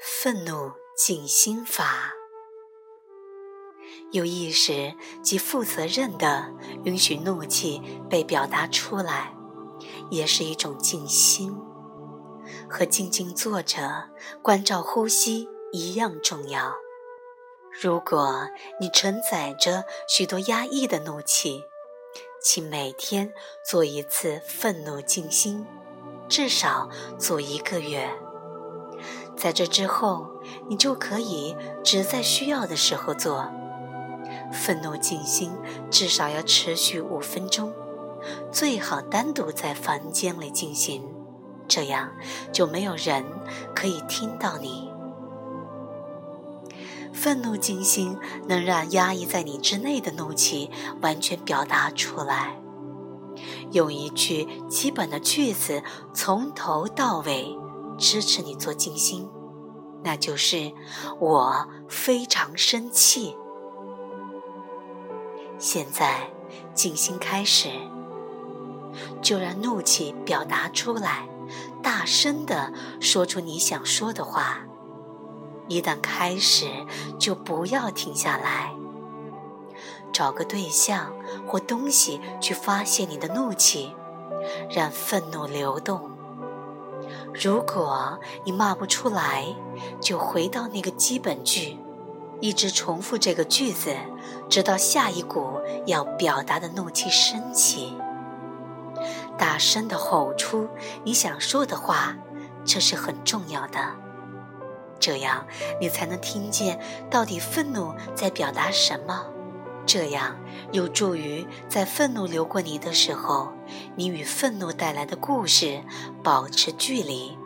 愤怒静心法，有意识及负责任的允许怒气被表达出来，也是一种静心，和静静坐着关照呼吸一样重要。如果你承载着许多压抑的怒气，请每天做一次愤怒静心，至少做一个月。在这之后，你就可以只在需要的时候做。愤怒静心至少要持续五分钟，最好单独在房间里进行，这样就没有人可以听到你。愤怒静心能让压抑在你之内的怒气完全表达出来。用一句基本的句子从头到尾。支持你做静心，那就是我非常生气。现在静心开始，就让怒气表达出来，大声的说出你想说的话。一旦开始，就不要停下来。找个对象或东西去发泄你的怒气，让愤怒流动。如果你骂不出来，就回到那个基本句，一直重复这个句子，直到下一股要表达的怒气升起。大声地吼出你想说的话，这是很重要的。这样你才能听见到底愤怒在表达什么。这样有助于在愤怒流过你的时候，你与愤怒带来的故事保持距离，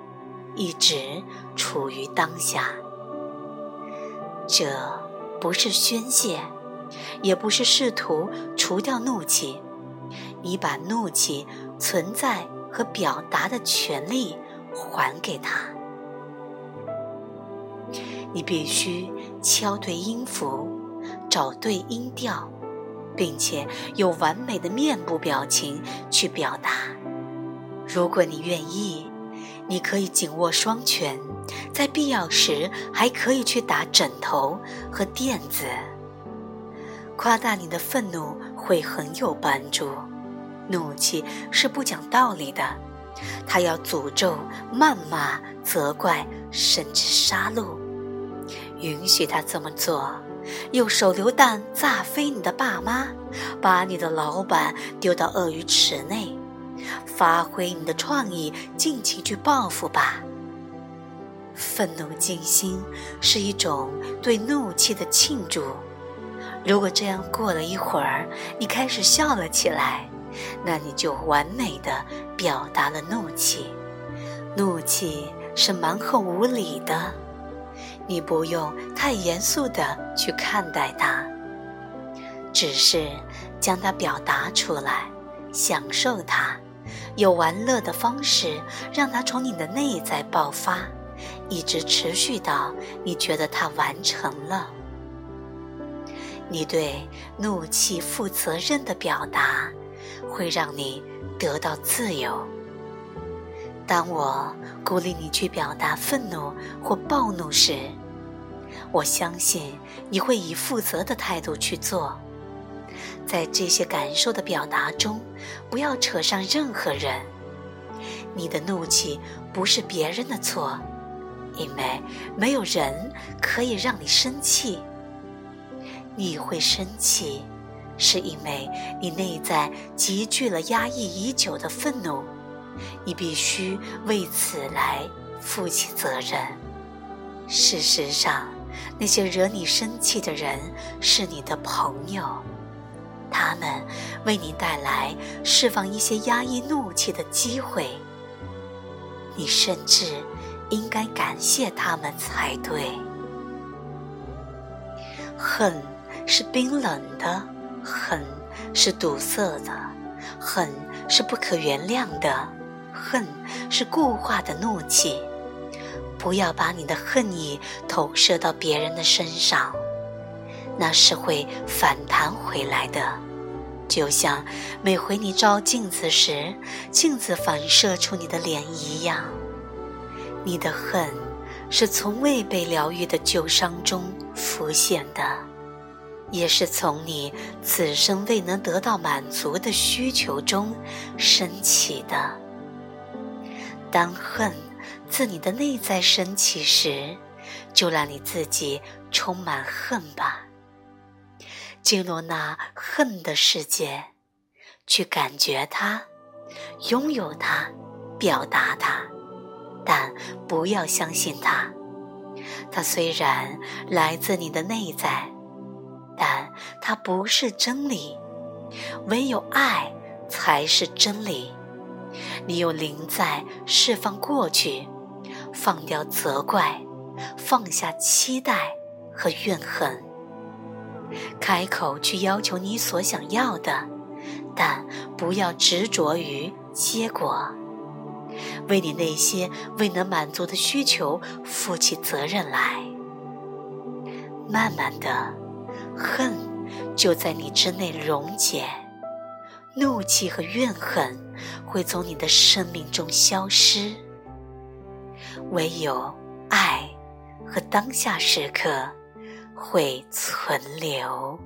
一直处于当下。这不是宣泄，也不是试图除掉怒气，你把怒气存在和表达的权利还给他。你必须敲对音符。找对音调，并且有完美的面部表情去表达。如果你愿意，你可以紧握双拳，在必要时还可以去打枕头和垫子。夸大你的愤怒会很有帮助。怒气是不讲道理的，它要诅咒、谩骂、责怪，甚至杀戮。允许他这么做。用手榴弹炸飞你的爸妈，把你的老板丢到鳄鱼池内，发挥你的创意，尽情去报复吧。愤怒静心是一种对怒气的庆祝。如果这样过了一会儿，你开始笑了起来，那你就完美的表达了怒气。怒气是蛮横无理的。你不用太严肃地去看待它，只是将它表达出来，享受它，有玩乐的方式，让它从你的内在爆发，一直持续到你觉得它完成了。你对怒气负责任的表达，会让你得到自由。当我鼓励你去表达愤怒或暴怒时，我相信你会以负责的态度去做。在这些感受的表达中，不要扯上任何人。你的怒气不是别人的错，因为没有人可以让你生气。你会生气，是因为你内在积聚了压抑已久的愤怒。你必须为此来负起责任。事实上，那些惹你生气的人是你的朋友，他们为你带来释放一些压抑怒气的机会。你甚至应该感谢他们才对。恨是冰冷的，恨是堵塞的，恨是不可原谅的。恨是固化的怒气，不要把你的恨意投射到别人的身上，那是会反弹回来的。就像每回你照镜子时，镜子反射出你的脸一样。你的恨是从未被疗愈的旧伤中浮现的，也是从你此生未能得到满足的需求中升起的。当恨自你的内在升起时，就让你自己充满恨吧，进入那恨的世界，去感觉它，拥有它，表达它，但不要相信它。它虽然来自你的内在，但它不是真理。唯有爱才是真理。你有灵在释放过去，放掉责怪。放下期待和怨恨，开口去要求你所想要的，但不要执着于结果。为你那些未能满足的需求负起责任来。慢慢的，恨就在你之内溶解，怒气和怨恨会从你的生命中消失。唯有爱。和当下时刻会存留。